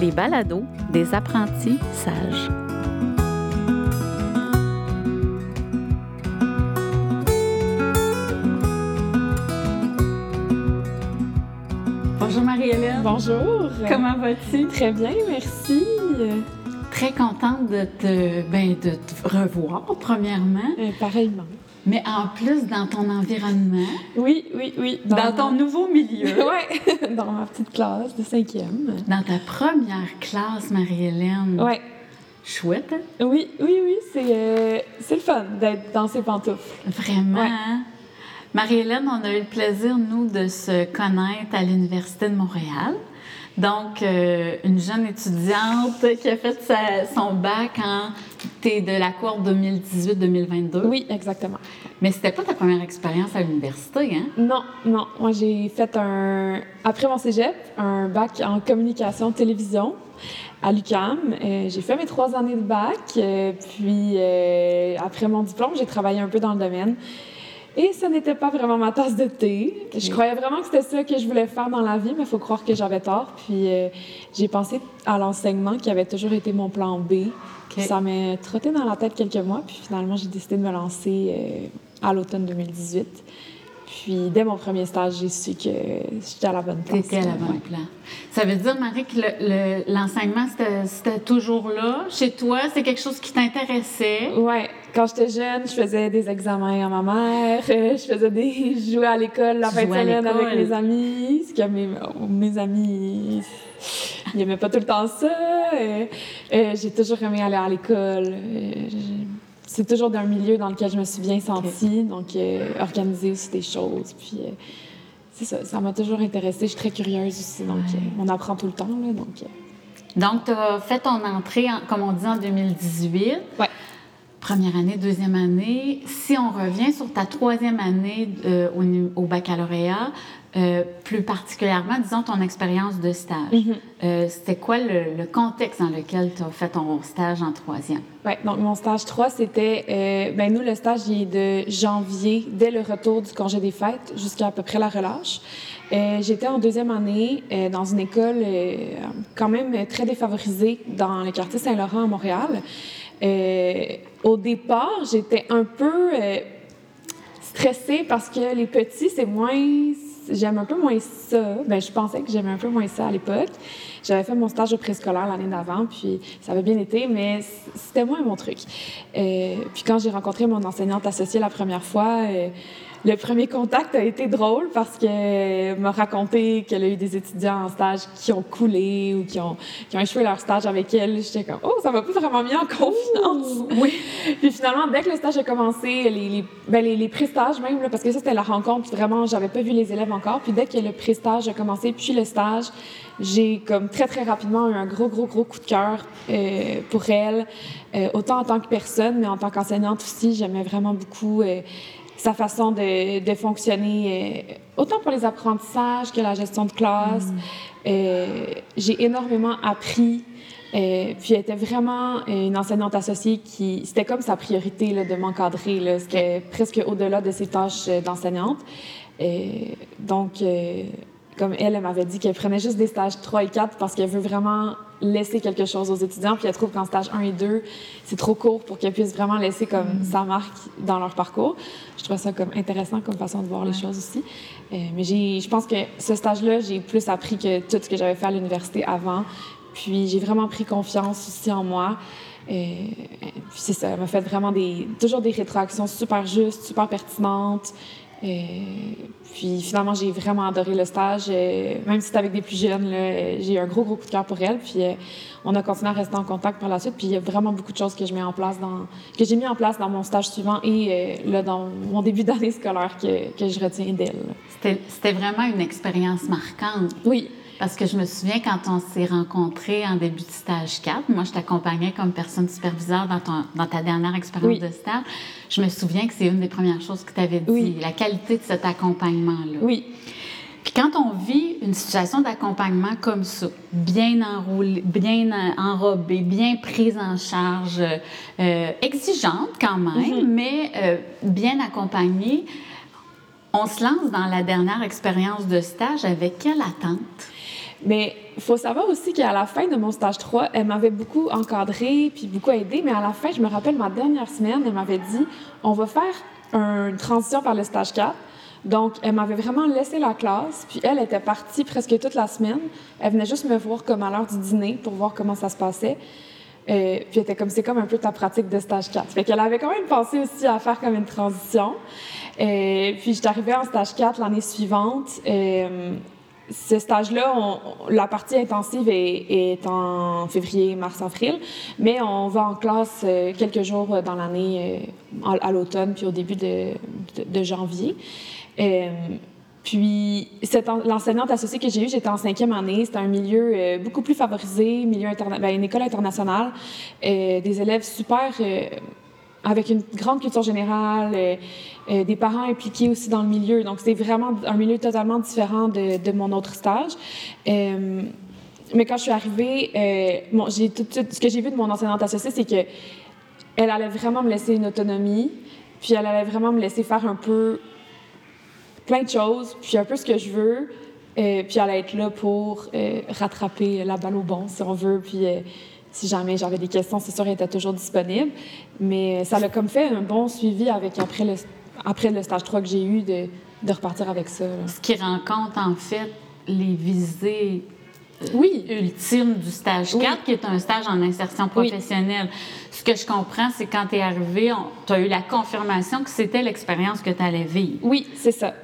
les balados des apprentis sages. Bonjour Marie-Hélène. Bonjour. Comment vas-tu? Très bien, merci. Très contente de te, ben, de te revoir, premièrement. Euh, pareillement. Mais en plus, dans ton environnement? Oui, oui, oui. Dans, ton nouveau milieu. oui, dans ma petite classe de cinquième. Dans ta première classe, Marie-Hélène. Oui. Chouette. hein? Oui, oui, oui, c'est euh, c'est le fun d'être dans ces pantoufles. Vraiment. Ouais. hein? Marie-Hélène, on a eu le plaisir, nous, de se connaître à l'Université de Montréal. Donc, euh, une jeune étudiante qui a fait sa- son bac en. T'es de la cour 2018-2022. Oui, exactement. Mais c'était pas ta première expérience à l'université, hein? Non, non. Moi, j'ai fait un. Après mon cégep, un bac en communication télévision à l'UCAM. Euh, j'ai fait mes trois années de bac. euh, puis, euh, après mon diplôme, j'ai travaillé un peu dans le domaine. Et ça n'était pas vraiment ma tasse de thé. Je croyais vraiment que c'était ça que je voulais faire dans la vie, mais il faut croire que j'avais tort. Puis, euh, j'ai pensé à l'enseignement qui avait toujours été mon plan B. OK. Ça m'a trotté dans la tête quelques mois. Puis, finalement, j'ai décidé de me lancer euh, à l'automne 2018. Puis, dès mon premier stage, j'ai su que j'étais à la bonne place. T'étais à la bonne place. Ça veut dire, Marie, que le- le- l'enseignement, c'était- toujours là, chez toi? C'est quelque chose qui t'intéressait? Ouais, quand j'étais jeune, je faisais des examens à ma mère, euh, je faisais des je jouais à l'école la fin de semaine avec mes amis, ce que mes, mes amis ils n'aimaient pas tout le temps ça. euh, euh, j'ai toujours aimé aller à l'école. C'est toujours d'un milieu dans lequel je me suis bien sentie, donc euh, organiser aussi des choses, puis euh, c'est ça, ça m'a toujours intéressée. Je suis très curieuse aussi, donc Ouais. euh, on apprend tout le temps là, donc. Donc, tu as fait ton entrée, en- comme on dit, en 2018. Ouais. Première année, deuxième année. Si on revient sur ta troisième année au baccalauréat, euh, plus particulièrement, disons, ton expérience de stage. Euh, C'était quoi le, le contexte dans lequel tu as fait ton stage en troisième? Oui, donc mon stage 3, c'était. euh, ben nous, le stage, il est de janvier, dès le retour du congé des fêtes, jusqu'à à peu près la relâche. Euh, J'étais en deuxième année dans une école quand même très défavorisée dans le quartier Saint-Laurent à Montréal. Au départ, j'étais un peu stressée parce que les petits, c'est moins. J'aime un peu moins ça. Ben, je pensais que j'aimais un peu moins ça à l'époque. J'avais fait mon stage au préscolaire l'année d'avant, puis ça avait bien été, mais c'était moins mon truc. Euh, puis quand j'ai rencontré mon enseignante associée la première fois, euh, le premier contact a été drôle parce qu'elle m'a raconté qu'elle a eu des étudiants en stage qui ont coulé ou qui ont, qui ont échoué leur stage avec elle. J'étais comme, oh, ça m'a pas vraiment mis en confiance. Oui. Puis finalement, dès que le stage a commencé, les, les, ben les, les pré-stages même, là, parce que ça, c'était la rencontre, vraiment, j'avais pas vu les élèves encore. Puis dès que le pré-stage a commencé, puis le stage, j'ai comme très, très rapidement eu un gros, gros, gros coup de cœur euh, pour elle, euh, autant en tant que personne, mais en tant qu'enseignante aussi. J'aimais vraiment beaucoup euh, sa façon de, de fonctionner, euh, autant pour les apprentissages que la gestion de classe. Euh, j'ai énormément appris. Euh, puis elle était vraiment une enseignante associée qui, c'était comme sa priorité là, de m'encadrer. là. C'était presque au-delà de ses tâches euh, d'enseignante. Euh, donc, euh, comme elle, elle m'avait dit qu'elle prenait juste des stages 3 et 4 parce qu'elle veut vraiment laisser quelque chose aux étudiants. Puis elle trouve qu'en stage 1 et 2, c'est trop court pour qu'elle puisse vraiment laisser comme sa marque dans leur parcours. Je trouve ça comme intéressant comme façon de voir les choses aussi. Euh, mais j'ai, je pense que ce stage-là, j'ai plus appris que tout ce que j'avais fait à l'université avant. Puis j'ai vraiment pris confiance aussi en moi. Euh, puis c'est ça, elle m'a fait vraiment des, toujours des rétroactions super justes, super pertinentes. Euh, puis finalement, j'ai vraiment adoré le stage. Euh, même si c'était avec des plus jeunes, euh, j'ai eu un gros, gros coup de cœur pour elle. Puis euh, on a continué à rester en contact par la suite. Puis il y a vraiment beaucoup de choses que je mets en place dans, que j'ai mis en place dans mon stage suivant et là, dans mon début d'année scolaire que, que je retiens d'elle. C'était vraiment une expérience marquante. Oui. Parce que je me souviens quand on s'est rencontrés en début de stage 4, moi je t'accompagnais comme personne superviseure dans, ton, dans ta dernière expérience Oui. de stage. Je me souviens que c'est une des premières choses que tu avais dit, Oui. la qualité de cet accompagnement-là. Oui. Puis quand on vit une situation d'accompagnement comme ça, bien enroulée, bien en- enrobée, bien prise en charge, euh, exigeante quand même, mais euh, bien accompagnée, on se lance dans la dernière expérience de stage avec quelle attente? Mais il faut savoir aussi qu'à la fin de mon stage 3, elle m'avait beaucoup encadré puis beaucoup aidé. Mais à la fin, je me rappelle ma dernière semaine, elle m'avait dit on va faire une transition vers le stage 4. Donc, elle m'avait vraiment laissé la classe, puis elle était partie presque toute la semaine. Elle venait juste me voir comme à l'heure du dîner pour voir comment ça se passait. Euh, puis elle était comme, c'est comme un peu ta pratique de stage 4. Fait qu'elle avait quand même pensé aussi à faire comme une transition. Euh, puis j'étais arrivée en stage 4 l'année suivante. Euh, ce stage-là, la partie intensive est, en février, mars, avril, mais on va en classe euh, quelques jours dans l'année, euh, à, l'automne, puis au début de, janvier. Euh, puis, l'enseignante associée que j'ai eue, j'étais en cinquième année. C'était un milieu beaucoup plus favorisé, milieu ben, une école internationale, des élèves super avec une grande culture générale, euh, euh, des parents impliqués aussi dans le milieu. Donc, c'est vraiment un milieu totalement différent de, mon autre stage. Euh, mais quand je suis arrivée, ce que j'ai vu de mon enseignante associée, c'est que elle allait vraiment me laisser une autonomie, puis elle allait vraiment me laisser faire un peu plein de choses, puis un peu ce que je veux, puis elle allait être là pour rattraper la balle au bon, si on veut, puis si jamais j'avais des questions, c'est sûr, elle était toujours disponible. Mais ça l'a comme fait un bon suivi avec après le, après le stage 3 que j'ai eu de, de, repartir avec ça. Ce qui rencontre en fait les visées euh, oui. ultimes du stage 4, qui est un stage en insertion professionnelle. Ce que je comprends, c'est quand tu es arrivé, tu as eu la confirmation que c'était l'expérience que tu allais vivre. Oui, c'est ça.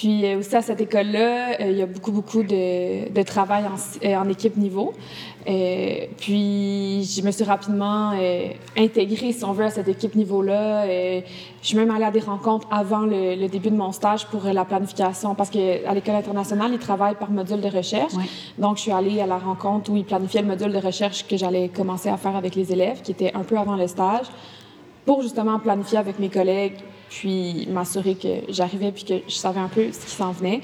Puis euh, aussi à cette école-là, euh, il y a beaucoup, beaucoup de, de travail en, en, équipe niveau. Euh, puis, je me suis rapidement euh, intégrée, si on veut, à cette équipe niveau-là. Euh, je suis même allée à des rencontres avant le, début de mon stage pour la planification, parce qu'à l'École internationale, ils travaillent par module de recherche. Donc, je suis allée à la rencontre où ils planifiaient le module de recherche que j'allais commencer à faire avec les élèves, qui était un peu avant le stage, pour justement planifier avec mes collègues, puis m'assurer que j'arrivais puis que je savais un peu ce qui s'en venait.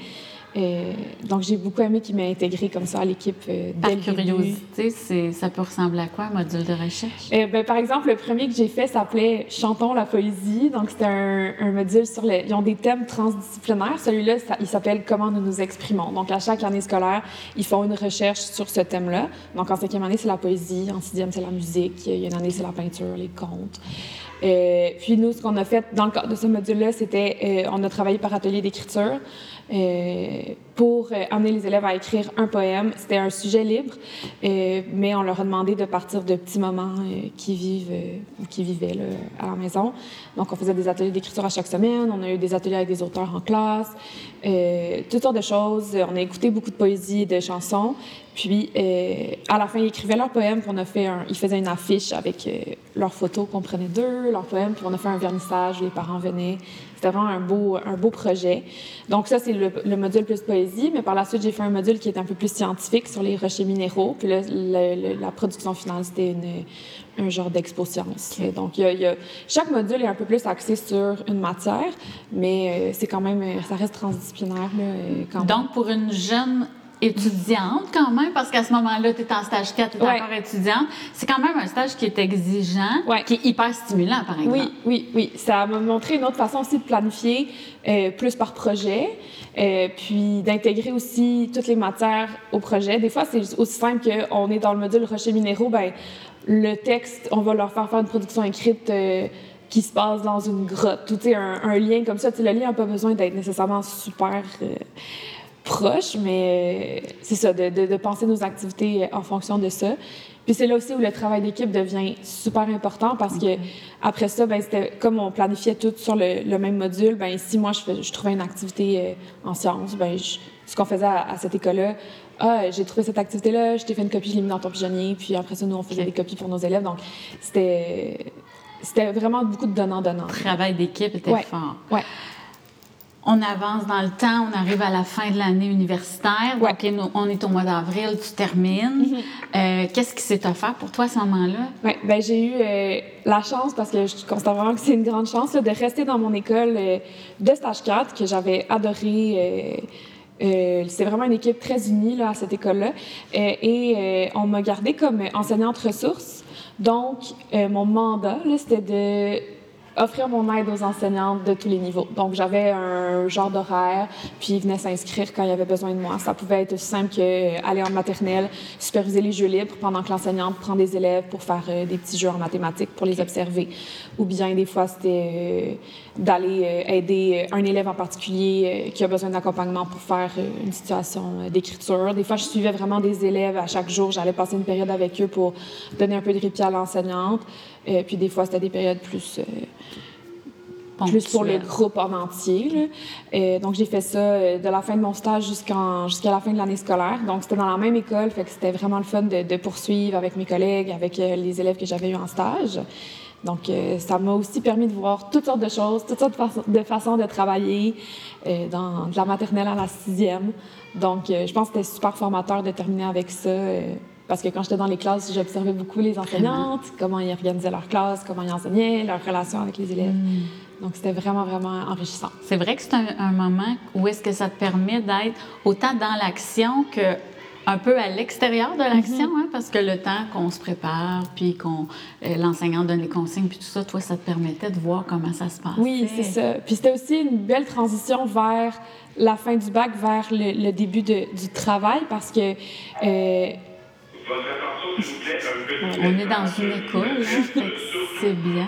Euh, donc, j'ai beaucoup aimé qu'il m'ait intégré comme ça à l'équipe euh, Par curiosité, ça peut ressembler à quoi, un module de recherche? Euh, ben, par exemple, le premier que j'ai fait s'appelait Chantons la poésie. Donc, c'était un, un, module sur les... Ils ont des thèmes transdisciplinaires. Celui-là, il s'appelle Comment nous nous exprimons. Donc, à chaque année scolaire, ils font une recherche sur ce thème-là. Donc, en cinquième année, c'est la poésie. En sixième, c'est la musique. Il y a une année, c'est la peinture, les contes. Euh, puis nous, ce qu'on a fait dans le cadre de ce module-là, c'était on a travaillé par atelier d'écriture. Euh, pour euh, amener les élèves à écrire un poème. C'était un sujet libre, euh, mais on leur a demandé de partir de petits moments qui vivent ou qui vivaient là, à la maison. Donc, on faisait des ateliers d'écriture à chaque semaine. On a eu des ateliers avec des auteurs en classe, toutes sortes de choses. On a écouté beaucoup de poésie et de chansons. Puis, à la fin, ils écrivaient leurs poèmes, puis on a fait un, ils faisaient une affiche avec leurs photos qu'on prenait d'eux, leurs poèmes, puis on a fait un vernissage, les parents venaient. C'était vraiment un beau, un beau projet. Donc ça, c'est le, module plus poésie, mais par la suite, j'ai fait un module qui est un peu plus scientifique sur les rochers minéraux. Puis là, la production finale, c'était un genre d'expo science. Donc, il y a, chaque module est un peu plus axé sur une matière, mais euh, c'est quand même, ça reste transdisciplinaire. Là, Donc, pour une jeune étudiante quand même, parce qu'à ce moment-là, tu es en stage 4, tu es encore étudiante. C'est quand même un stage qui est exigeant, qui est hyper stimulant, par exemple. Oui, oui, oui. Ça m'a montré une autre façon aussi de planifier, euh, plus par projet, euh, puis d'intégrer aussi toutes les matières au projet. Des fois, c'est aussi simple qu'on est dans le module rochers minéraux, ben le texte, on va leur faire faire une production écrite euh, qui se passe dans une grotte. Tout un, un lien comme ça. le lien n'a pas besoin d'être nécessairement super proche, mais euh, c'est ça, de, penser nos activités en fonction de ça. Puis c'est là aussi où le travail d'équipe devient super important parce que après ça, ben c'était comme on planifiait tout sur le, le même module. Ben si moi je, je trouvais une activité euh, en sciences, ben ce qu'on faisait à, cette école-là, ah j'ai trouvé cette activité-là, je t'ai fait une copie, je l'ai mis dans ton pigeonnier. Puis après ça, nous on faisait des copies pour nos élèves. Donc c'était c'était vraiment beaucoup de donnant-donnant. Travail d'équipe était fort. Ouais on avance dans le temps, on arrive à la fin de l'année universitaire. Donc, on est au mois d'avril, tu termines. Mhm. Euh, qu'est-ce qui s'est offert pour toi à ce moment-là? Oui, ben j'ai eu euh, la chance, parce que je constate vraiment que c'est une grande chance, de rester dans mon école euh, de stage 4, que j'avais adoré. c'est vraiment une équipe très unie là, à cette école-là. et on m'a gardée comme enseignante ressources. Donc, mon mandat, c'était de offrir mon aide aux enseignantes de tous les niveaux. Donc, j'avais un genre d'horaire, puis ils venaient s'inscrire quand il y avait besoin de moi. Ça pouvait être aussi simple qu'aller en maternelle, superviser les jeux libres pendant que l'enseignante prend des élèves pour faire euh, des petits jeux en mathématiques pour les observer. Ou bien, des fois, c'était euh, d'aller euh, aider un élève en particulier qui a besoin d'accompagnement pour faire une situation d'écriture. Des fois, je suivais vraiment des élèves à chaque jour. J'allais passer une période avec eux pour donner un peu de répit à l'enseignante. Puis des fois, c'était des périodes plus plus pour le groupe en entier. Euh, donc, j'ai fait ça euh, de la fin de mon stage jusqu'à la fin de l'année scolaire. Donc, c'était dans la même école, fait que c'était vraiment le fun de, poursuivre avec mes collègues, avec euh, les élèves que j'avais eu en stage. Donc, ça m'a aussi permis de voir toutes sortes de choses, toutes sortes de, façons de travailler, dans, de la maternelle à la sixième. Donc, je pense que c'était super formateur de terminer avec ça. Parce que quand j'étais dans les classes, j'observais beaucoup les enseignantes, comment ils organisaient leur classe, comment ils enseignaient, leur relation avec les élèves. Hmm. Donc, c'était vraiment, vraiment enrichissant. C'est vrai que c'est un, moment où est-ce que ça te permet d'être autant dans l'action que un peu à l'extérieur de l'action, mm-hmm. hein, parce que le temps qu'on se prépare, puis qu'on euh, l'enseignant donne les consignes, puis tout ça, toi, ça te permettait de voir comment ça se passe. Oui, c'est ça. Puis c'était aussi une belle transition vers la fin du bac, vers le, début de, du travail, parce que... Euh, On est dans une école, c'est bien.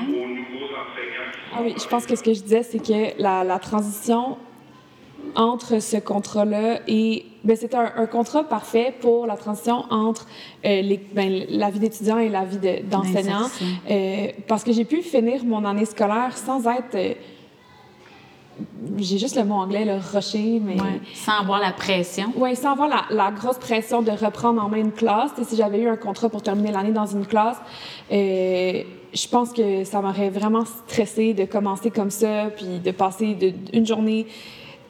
Ah oui, je pense que ce que je disais, c'est que la, la, transition entre ce contrat-là et ben, c'était un, contrat parfait pour la transition entre euh, les, ben, la vie d'étudiant et la vie d'enseignant. euh, parce que j'ai pu finir mon année scolaire sans être euh, j'ai juste le mot anglais, le rocher, mais... sans avoir la pression. Oui, sans avoir la, la, grosse pression de reprendre en main une classe. Et si j'avais eu un contrat pour terminer l'année dans une classe, euh, je pense que ça m'aurait vraiment stressé de commencer comme ça, puis de passer de, une journée,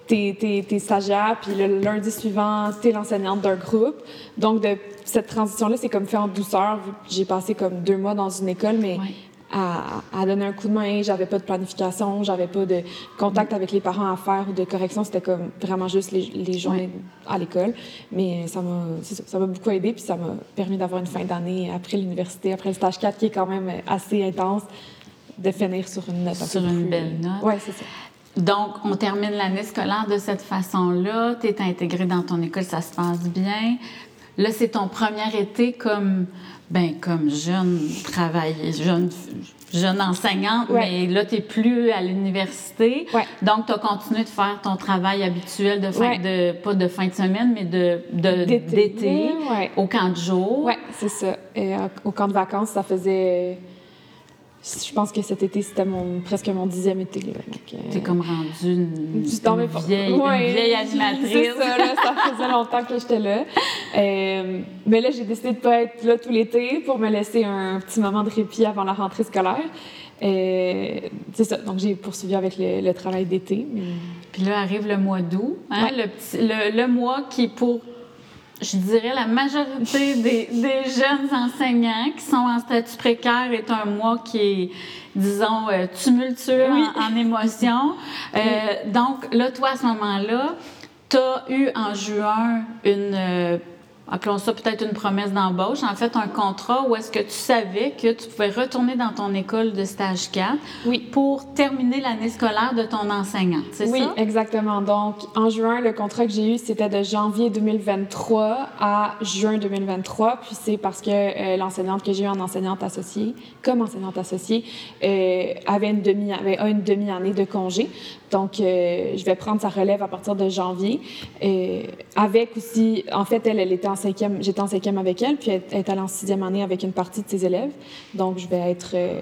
t'es, t'es, stagiaire, puis le lundi suivant, t'es l'enseignante d'un groupe. Donc, de cette transition-là, c'est comme fait en douceur, j'ai passé comme deux mois dans une école, mais à, à, donner un coup de main. J'avais pas de planification, j'avais pas de contact avec les parents à faire ou de correction. C'était comme vraiment juste les, les journées à l'école. Mais ça m'a, ça m'a beaucoup aidé puis ça m'a permis d'avoir une fin d'année après l'université, après le stage 4 qui est quand même assez intense, de finir sur une note. Sur une belle note. Oui, c'est ça. Donc, on termine l'année scolaire de cette façon-là. Tu es intégré dans ton école, ça se passe bien. Là, c'est ton premier été comme ben comme jeune travailleuse, jeune, jeune enseignante, mais là, tu n'es plus à l'université. Donc, tu as continué de faire ton travail habituel de fin, de, pas de fin de semaine, mais de, d'été, au camp de jour. Oui, c'est ça. Et, euh, au camp de vacances, ça faisait je pense que cet été, c'était mon, presque mon dixième été. Euh, T'es comme rendue une, vieille, vieille animatrice. C'est ça, là, ça faisait longtemps que j'étais là. Euh, mais là, j'ai décidé de ne pas être là tout l'été pour me laisser un petit moment de répit avant la rentrée scolaire. Euh, c'est ça. Donc, j'ai poursuivi avec le, travail d'été. Puis là arrive le mois d'août, hein, le, le, le mois qui, pour je dirais la majorité des, des, jeunes enseignants qui sont en statut précaire est un mois qui est, disons, euh, tumultueux en, émotion. Euh, donc, là, toi, à ce moment-là, tu as eu en juin une euh, appelons ça peut-être une promesse d'embauche, en fait un contrat où est-ce que tu savais que tu pouvais retourner dans ton école de stage 4 oui. pour terminer l'année scolaire de ton enseignant, c'est oui, ça? Oui, exactement. Donc, en juin, le contrat que j'ai eu, c'était de janvier 2023 à juin 2023, puis c'est parce que euh, l'enseignante que j'ai eue en enseignante associée, comme enseignante associée, euh, avait une demi, avait une demi-année de congé. Donc, euh, je vais prendre sa relève à partir de janvier. Et avec aussi, en fait, elle, elle était en cinquième, j'étais en cinquième avec elle, puis elle, est allée en sixième année avec une partie de ses élèves. Donc, je vais être euh,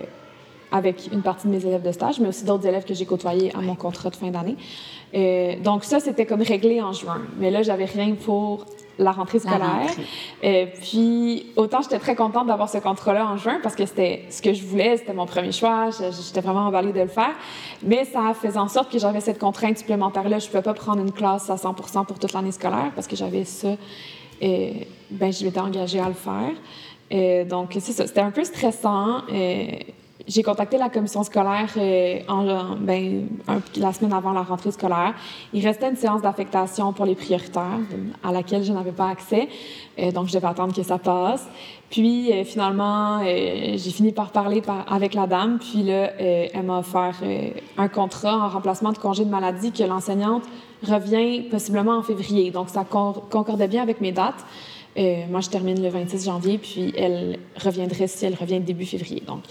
avec une partie de mes élèves de stage, mais aussi d'autres élèves que j'ai côtoyés à mon contrat de fin d'année. Euh, donc, ça, c'était comme réglé en juin. Mais là, j'avais rien pour la rentrée scolaire. Et euh, puis, autant j'étais très contente d'avoir ce contrat-là en juin parce que c'était ce que je voulais, c'était mon premier choix, j'étais vraiment emballée de le faire. Mais ça faisait en sorte que j'avais cette contrainte supplémentaire-là. Je ne pouvais pas prendre une classe à 100% pour toute l'année scolaire parce que j'avais ça. Et ben, je m'étais engagée à le faire. Et donc, c'est ça. C'était un peu stressant. Et j'ai contacté la commission scolaire euh, en, ben, la semaine avant la rentrée scolaire. Il restait une séance d'affectation pour les prioritaires à laquelle je n'avais pas accès, euh, donc je devais attendre que ça passe. Puis euh, finalement, j'ai fini par parler avec la dame, puis là, elle m'a offert un contrat en remplacement de congé de maladie que l'enseignante revient possiblement en février. Donc ça concordait bien avec mes dates. Euh, moi, je termine le 26 janvier, puis elle reviendrait si elle revient début février. Donc,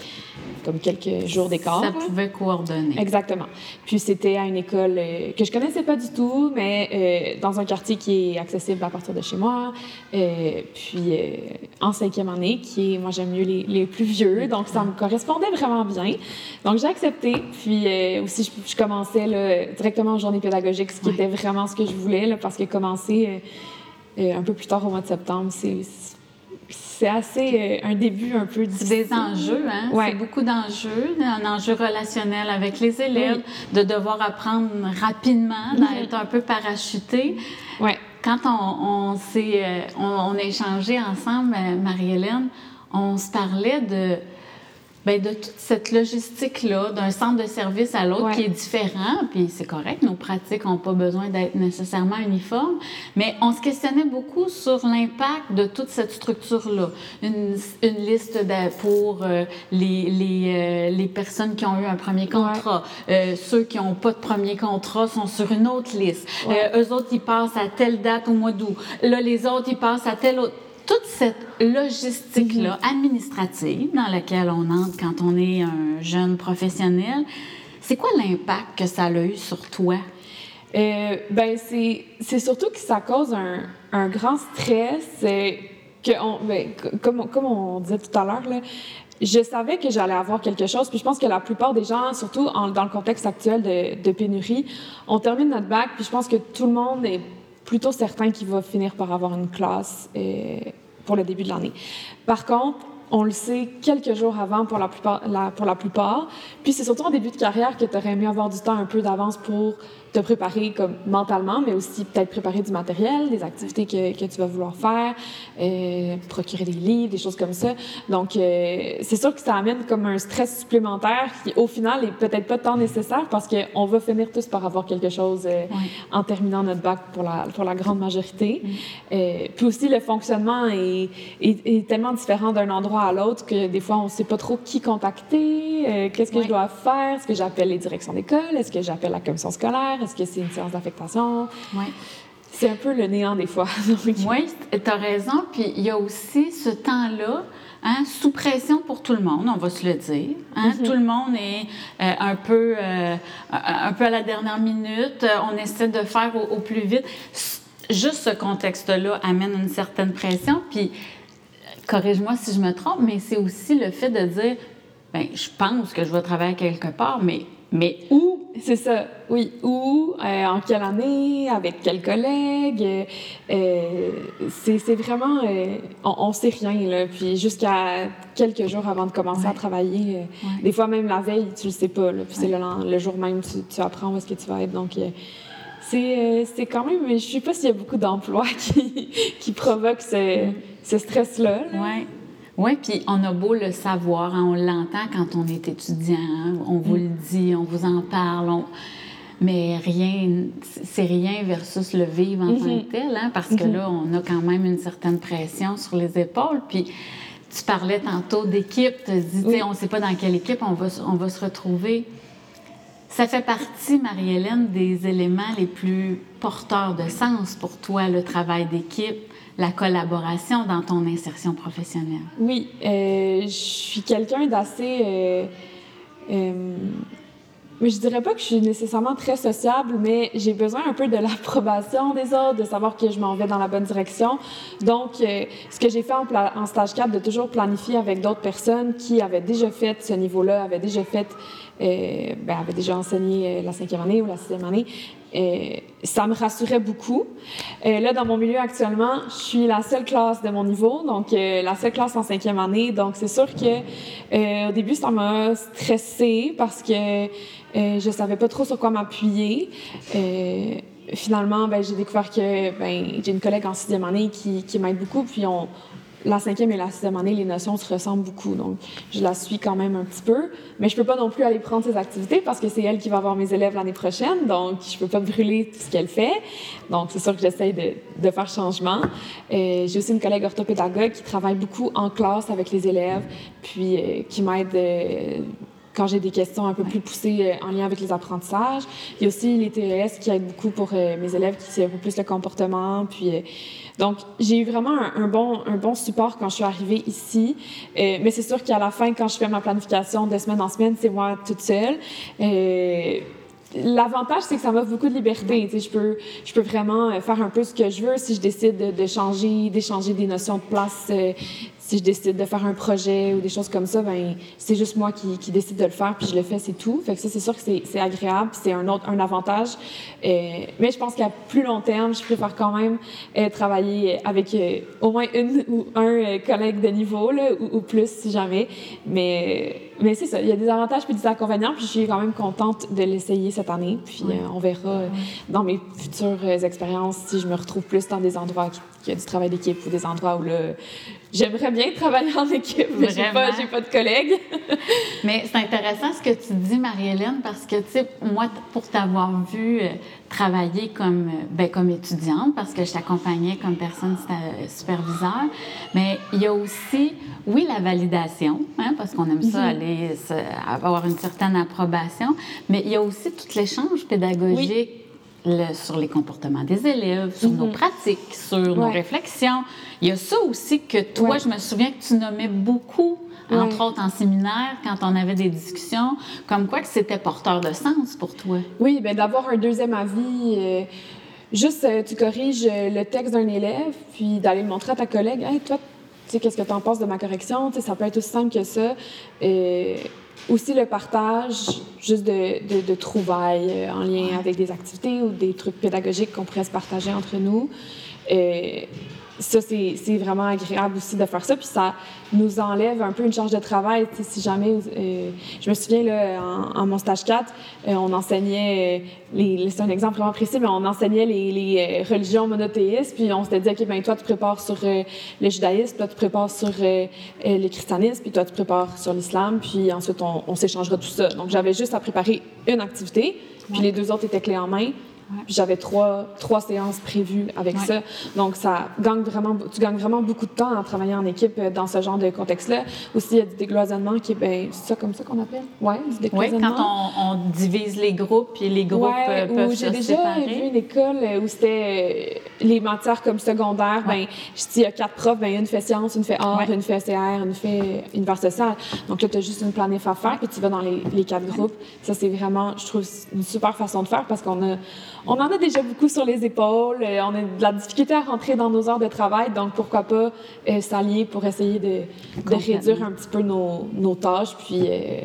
comme quelques jours d'écart. Ça pouvait coordonner. Exactement. Puis c'était à une école euh, que je connaissais pas du tout, mais euh, dans un quartier qui est accessible à partir de chez moi. puis en cinquième année, qui est, moi, j'aime mieux les, les, plus vieux, donc ça me correspondait vraiment bien. Donc j'ai accepté. Puis aussi, je, commençais là, directement en journée pédagogique, ce qui était vraiment ce que je voulais, là, parce que commencer un peu plus tard au mois de septembre. C'est assez euh, un début un peu difficile. Des enjeux, hein? C'est beaucoup d'enjeux, un enjeu relationnel avec les élèves, de devoir apprendre rapidement, d'être un peu parachuté. Ouais. Quand on, on s'est, euh, on, on, a échangé ensemble, euh, Marie-Hélène, on se parlait de Bien, de toute cette logistique-là, d'un centre de service à l'autre qui est différent, puis c'est correct, nos pratiques n'ont pas besoin d'être nécessairement uniformes, mais on se questionnait beaucoup sur l'impact de toute cette structure-là. Une, une, liste pour euh, les, les, euh, les, personnes qui ont eu un premier contrat. Euh, ceux qui n'ont pas de premier contrat sont sur une autre liste. eux autres, ils passent à telle date au mois d'août. Là, les autres, ils passent à telle autre toute cette logistique-là mhm. administrative dans laquelle on entre quand on est un jeune professionnel, c'est quoi l'impact que ça a eu sur toi? Euh, ben c'est surtout que ça cause un, un grand stress. Que on, ben, comme, comme on disait tout à l'heure, je savais que j'allais avoir quelque chose. Puis je pense que la plupart des gens, surtout dans le contexte actuel de, de, pénurie, on termine notre bac. Puis je pense que tout le monde est plutôt certain qu'il va finir par avoir une classe euh, pour le début de l'année. Par contre, on le sait quelques jours avant pour la plupart. pour la plupart. Puis c'est surtout en début de carrière que tu aurais aimé avoir du temps un peu d'avance pour te préparer comme mentalement, mais aussi peut-être préparer du matériel, des activités que, que tu vas vouloir faire, euh, procurer des livres, des choses comme ça. Donc, euh, c'est sûr que ça amène comme un stress supplémentaire qui, au final, est peut-être pas tant nécessaire parce qu'on va finir tous par avoir quelque chose euh, en terminant notre bac pour la, pour la grande majorité. Mm. Puis aussi, le fonctionnement est, est, est tellement différent d'un endroit à l'autre que des fois, on sait pas trop qui contacter, qu'est-ce que je dois faire, est-ce que j'appelle les directions d'école, est-ce que j'appelle la commission scolaire, est-ce que c'est une séance d'affectation? Oui. C'est un peu le néant des fois. oui, tu as raison. Puis il y a aussi ce temps-là, hein, sous pression pour tout le monde, on va se le dire. Hein? Mm-hmm. Tout le monde est euh, un, peu, euh, un peu à la dernière minute. On essaie de faire au, au plus vite. Juste ce contexte-là amène une certaine pression. Puis, corrige-moi si je me trompe, mais c'est aussi le fait de dire, ben, je pense que je vais travailler quelque part, mais mais où? C'est ça, oui. Où? Euh, en quelle année? Avec quels collègues? Euh, c'est vraiment... Euh, on, ne sait rien, là. Puis jusqu'à quelques jours avant de commencer à travailler, des fois même la veille, tu le sais pas, là. Puis c'est le, jour même, tu, tu apprends où est-ce que tu vas être. Donc, c'est quand même... Je sais pas s'il y a beaucoup d'emplois qui, qui provoquent ce, ce stress-là. Là. Ouais. Oui, puis on a beau le savoir, hein, on l'entend quand on est étudiant, hein, on vous mm. le dit, on vous en parle, mais rien, c'est rien versus le vivre en tant que mm-hmm. tel, hein, parce que mm-hmm. là, on a quand même une certaine pression sur les épaules. Puis tu parlais tantôt d'équipe, tu dis, on ne sait pas dans quelle équipe on va, on va se retrouver. Ça fait partie, Marie-Hélène, des éléments les plus porteurs de sens pour toi, le travail d'équipe la collaboration dans ton insertion professionnelle? Oui, euh, je suis quelqu'un d'assez... Euh, euh, mais je dirais pas que je suis nécessairement très sociable, mais j'ai besoin un peu de l'approbation des autres, de savoir que je m'en vais dans la bonne direction. Donc, ce que j'ai fait en, stage 4, de toujours planifier avec d'autres personnes qui avaient déjà fait ce niveau-là, avaient déjà fait, ben, avaient déjà enseigné la cinquième année ou la sixième année, et ça me rassurait beaucoup. Et là, dans mon milieu actuellement, je suis la seule classe de mon niveau, donc euh, la seule classe en cinquième année. Donc, c'est sûr que euh, au début, ça m'a stressée parce que euh, je savais pas trop sur quoi m'appuyer. Euh, finalement, ben, j'ai découvert que ben, j'ai une collègue en sixième année qui, qui m'aide beaucoup, puis on, la cinquième et la sixième année, les notions se ressemblent beaucoup. Donc, je la suis quand même un petit peu. Mais je peux pas non plus aller prendre ses activités parce que c'est elle qui va avoir mes élèves l'année prochaine. Donc, je peux pas brûler tout ce qu'elle fait. Donc, c'est sûr que j'essaye de, faire changement. J'ai aussi une collègue orthopédagogue qui travaille beaucoup en classe avec les élèves, puis euh, qui m'aide euh, quand j'ai des questions un peu plus poussées euh, en lien avec les apprentissages. Il y a aussi les TES qui aident beaucoup pour euh, mes élèves qui c'est un peu plus le comportement. Puis, euh, donc, j'ai eu vraiment un, bon, un bon support quand je suis arrivée ici. mais c'est sûr qu'à la fin, quand je fais ma planification de semaine en semaine, c'est moi toute seule. L'avantage, c'est que ça m'offre beaucoup de liberté. Tu sais, je peux, je peux vraiment faire un peu ce que je veux si je décide de, de changer, d'échanger des notions de place si je décide de faire un projet ou des choses comme ça, ben c'est juste moi qui, qui, décide de le faire, puis je le fais, c'est tout. Fait que ça, c'est sûr que c'est agréable, c'est un autre un avantage. Euh, mais je pense qu'à plus long terme, je préfère quand même euh, travailler avec euh, au moins une ou un collègue de niveau, là, ou, ou, plus si jamais. Mais mais c'est ça, il y a des avantages puis des inconvénients, puis je suis quand même contente de l'essayer cette année. Puis on verra dans mes futures expériences si je me retrouve plus dans des endroits qui, qui a du travail d'équipe ou des endroits où là, J'aimerais bien travailler en équipe, mais j'ai pas, pas de collègues. mais c'est intéressant ce que tu dis, Marie-Hélène, parce que, tu sais, moi, pour t'avoir vu euh, travailler comme, euh, ben, comme étudiante, parce que je t'accompagnais comme personne superviseur, mais il y a aussi, oui, la validation, hein, parce qu'on aime ça, mhm. aller avoir une certaine approbation, mais il y a aussi tout l'échange pédagogique sur les comportements des élèves, sur nos mhm. pratiques, sur nos réflexions. Il y a ça aussi que toi, je me souviens que tu nommais beaucoup, entre autres en séminaire, quand on avait des discussions, comme quoi que c'était porteur de sens pour toi. Oui, bien d'avoir un deuxième avis. Euh, juste, euh, tu corriges le texte d'un élève, puis d'aller le montrer à ta collègue. Hey, toi, sais, qu'est-ce que tu en penses de ma correction? Tu sais, ça peut être aussi simple que ça. Et aussi le partage juste de, de, trouvailles euh, en lien avec des activités ou des trucs pédagogiques qu'on pourrait se partager entre nous. Ça, c'est vraiment agréable aussi de faire ça. Puis ça nous enlève un peu une charge de travail. si jamais, euh, je me souviens, là, en, mon stage 4, euh, on enseignait, les, c'est un exemple vraiment précis, mais on enseignait les, les religions monothéistes. Puis on s'était dit, OK, ben toi, tu prépares sur le judaïsme, toi, tu prépares sur le christianisme, puis toi, tu prépares sur l'islam. Puis ensuite, on, on s'échangera tout ça. Donc, j'avais juste à préparer une activité. Puis les deux autres étaient clés en main. J'avais trois, trois séances prévues avec ça. Donc, ça gagne vraiment, tu gagnes vraiment beaucoup de temps en travaillant en équipe euh, dans ce genre de contexte-là. Aussi, il y a du décloisonnement qui est, ben, c'est ça comme ça qu'on appelle? Oui, du décloisonnement. Oui, quand on, on, divise les groupes, puis les groupes ouais, peuvent se séparer. J'ai déjà vu une école euh, où c'était euh, les matières comme secondaires. Ben, il y a quatre profs, ben, une fait sciences, une fait art, une fait CR, une fait univers social. Donc là, tu as juste une planif à faire, puis tu vas dans les, les quatre groupes. Ça, c'est vraiment, je trouve, une super façon de faire parce qu'on a on en a déjà beaucoup sur les épaules. Euh, on a de la difficulté à rentrer dans nos heures de travail, donc pourquoi pas euh, s'allier pour essayer de, réduire un petit peu nos, tâches. Puis, euh,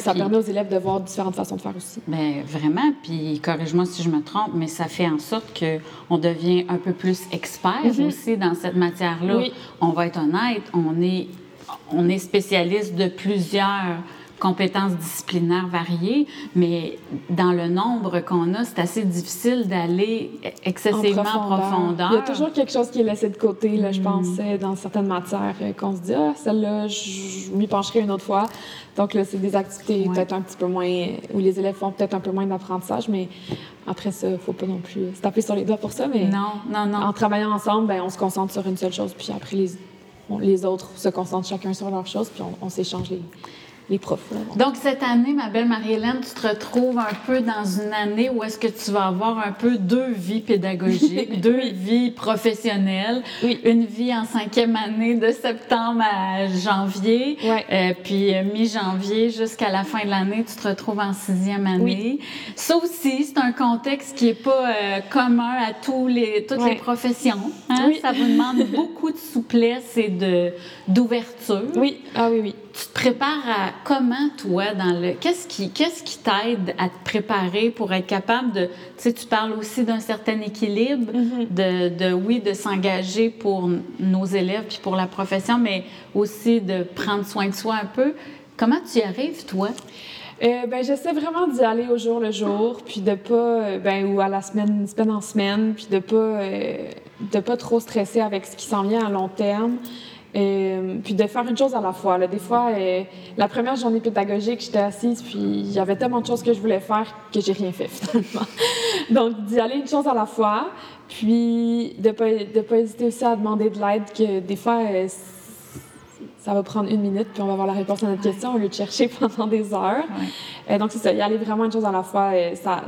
ça permet aux élèves de voir différentes façons de faire aussi. Bien, vraiment. Puis corrige-moi si je me trompe, mais ça fait en sorte qu'on devient un peu plus expert mm-hmm. aussi dans cette matière-là. On va être honnête, on est, on est spécialiste de plusieurs compétences disciplinaires variées, mais dans le nombre qu'on a, c'est assez difficile d'aller excessivement en profondeur. Il y a toujours quelque chose qui est laissé de côté, là, je mm. pense, euh, dans certaines matières, euh, qu'on se dit, ah, celle-là, je m'y pencherai une autre fois. Donc là, c'est des activités peut-être un petit peu moins, où les élèves font peut-être un peu moins d'apprentissage, mais après ça, il ne faut pas non plus se taper sur les doigts pour ça. Mais non, non, non. En travaillant ensemble, ben, on se concentre sur une seule chose, puis après, les, les autres se concentrent chacun sur leur chose, puis on, on s'échange les, les profs. Donc, cette année, ma belle Marie-Hélène, tu te retrouves un peu dans une année où est-ce que tu vas avoir un peu deux vies pédagogiques, deux vies professionnelles. Oui. Une vie en cinquième année de septembre à janvier. Euh, puis euh, mi-janvier jusqu'à la fin de l'année, tu te retrouves en sixième année. Ça aussi, c'est un contexte qui n'est pas euh, commun à tous les, toutes les professions. Hein? Ça vous demande beaucoup de souplesse et de, d'ouverture. Oui, ah oui, oui tu te prépares à comment, toi, dans le. Qu'est-ce qui qu'est-ce qui t'aide à te préparer pour être capable de. Tu sais, tu parles aussi d'un certain équilibre, mm-hmm. de, de, oui, de s'engager pour nos élèves puis pour la profession, mais aussi de prendre soin de soi un peu. Comment tu y arrives, toi? Euh, ben, j'essaie vraiment d'y aller au jour le jour, puis de pas, euh, ben, ou à la semaine, semaine en semaine, puis de pas, euh, de pas trop stresser avec ce qui s'en vient à long terme. Euh, puis de faire une chose à la fois. Là. Des fois, euh, la première journée pédagogique, j'étais assise, puis il y avait tellement de choses que je voulais faire que j'ai rien fait finalement. Donc, d'y aller une chose à la fois, puis de pas, de pas hésiter aussi à demander de l'aide, que des fois, euh, ça va prendre une minute, puis on va avoir la réponse à notre question au lieu de chercher pendant des heures. Ouais. donc, c'est ça, y aller vraiment une chose à la fois. ça,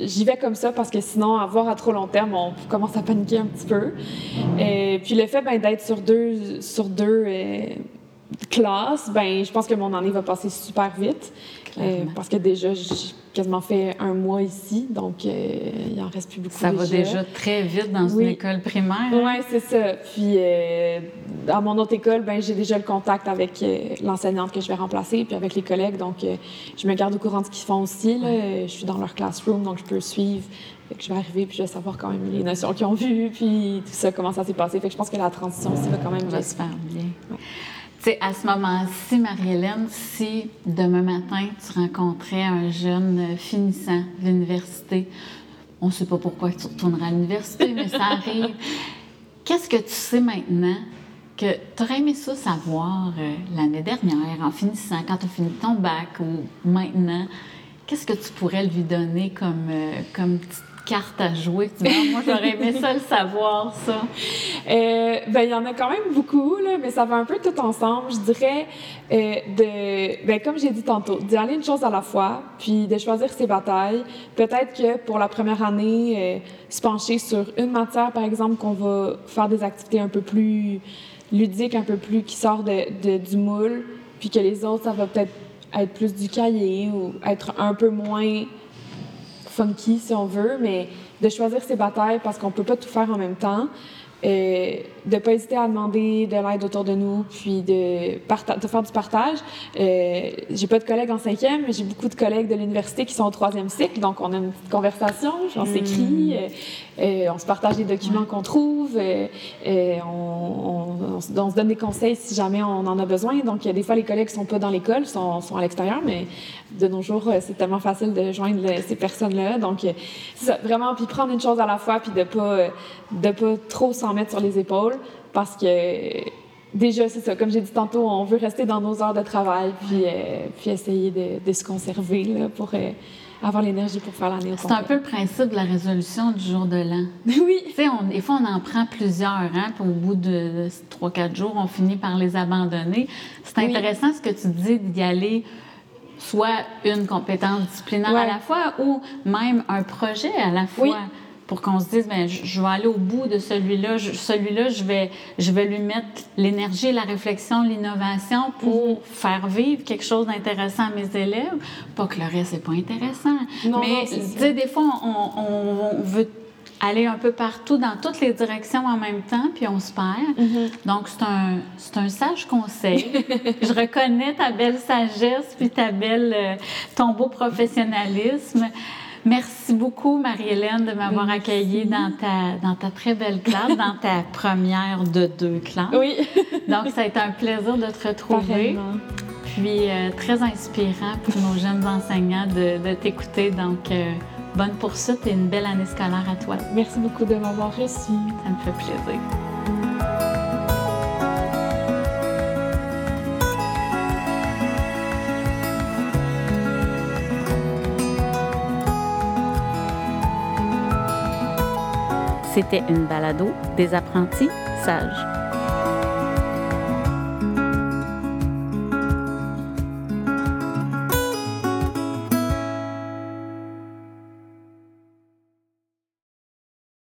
j'y vais comme ça parce que sinon, à voir à trop long terme, on commence à paniquer un petit peu. Et puis le fait ben, d'être sur deux, sur deux euh, classes, ben, je pense que mon année va passer super vite. Euh, parce que déjà, j'ai quasiment fait un mois ici, donc euh, il en reste plus beaucoup. Ça va déjà très vite dans une école primaire. Hein? Oui, c'est ça. Puis dans mon autre école, ben, j'ai déjà le contact avec l'enseignante que je vais remplacer, puis avec les collègues, donc je me garde au courant de ce qu'ils font aussi. Là. Je suis dans leur classroom, donc je peux suivre. Fait que je vais arriver, puis je vais savoir quand même les notions qu'ils ont vues, puis tout ça, comment ça s'est passé. Fait que je pense que la transition aussi va quand même va se faire bien. Sais, à ce moment-ci, Marie-Hélène, si demain matin, tu rencontrais un jeune finissant de l'université, on ne sait pas pourquoi tu retourneras à l'université, mais ça arrive. Qu'est-ce que tu sais maintenant que tu aurais aimé ça savoir euh, l'année dernière, en finissant, quand tu as fini ton bac ou maintenant? Qu'est-ce que tu pourrais lui donner comme, euh, comme petite carte à jouer. moi, j'aurais aimé ça le savoir, ça. Euh, ben, il y en a quand même beaucoup, là, mais ça va un peu tout ensemble. Je dirais, euh, de, ben, comme j'ai dit tantôt, d'y aller une chose à la fois, puis de choisir ses batailles. Peut-être que pour la première année, euh, se pencher sur une matière, par exemple, qu'on va faire des activités un peu plus ludiques, un peu plus qui sort de, du moule, puis que les autres, ça va peut-être être plus du cahier ou être un peu moins funky, si on veut, mais de choisir ses batailles parce qu'on peut pas tout faire en même temps. De ne pas hésiter à demander de l'aide autour de nous, puis de, de faire du partage. Euh, j'ai pas de collègues en cinquième, mais j'ai beaucoup de collègues de l'université qui sont au troisième cycle, donc on a une petite conversation, on hmm. s'écrit, euh, euh, on se partage des documents qu'on trouve, euh, on, on, se donne des conseils si jamais on en a besoin. Donc, des fois, les collègues sont pas dans l'école, sont, sont à l'extérieur, mais de nos jours, c'est tellement facile de joindre ces personnes-là. Donc, ça, vraiment, puis prendre une chose à la fois, puis de pas, de pas trop s'en mettre sur les épaules parce que déjà, c'est ça, comme j'ai dit tantôt, on veut rester dans nos heures de travail puis, euh, puis essayer de, se conserver là, pour euh, avoir l'énergie pour faire l'année au C'est un peu le principe de la résolution du jour de l'an. oui. Tu sais, des fois, on en prend plusieurs, hein, puis au bout de trois, quatre jours, on finit par les abandonner. C'est intéressant ce que tu dis d'y aller soit une compétence disciplinaire à la fois ou même un projet à la fois. Oui pour qu'on se dise, ben, je, vais aller au bout de celui-là. Celui-là, je vais, je vais lui mettre l'énergie, la réflexion, l'innovation pour mhm. faire vivre quelque chose d'intéressant à mes élèves. Pas que le reste n'est pas intéressant. mais, tu sais, des fois, on, veut aller un peu partout dans toutes les directions en même temps, puis on se perd. Mhm. Donc, c'est un, un sage conseil. je reconnais ta belle sagesse, puis ta belle, euh, ton beau professionnalisme. Merci beaucoup, Marie-Hélène, de m'avoir accueillie dans ta, dans ta très belle classe, dans ta première de deux classes. Oui. Donc, ça a été un plaisir de te retrouver. Puis, euh, très inspirant pour nos jeunes enseignants de, de t'écouter. Donc, euh, bonne poursuite et une belle année scolaire à toi. Merci beaucoup de m'avoir reçu. Ça me fait plaisir. C'était une balado des apprentis sages.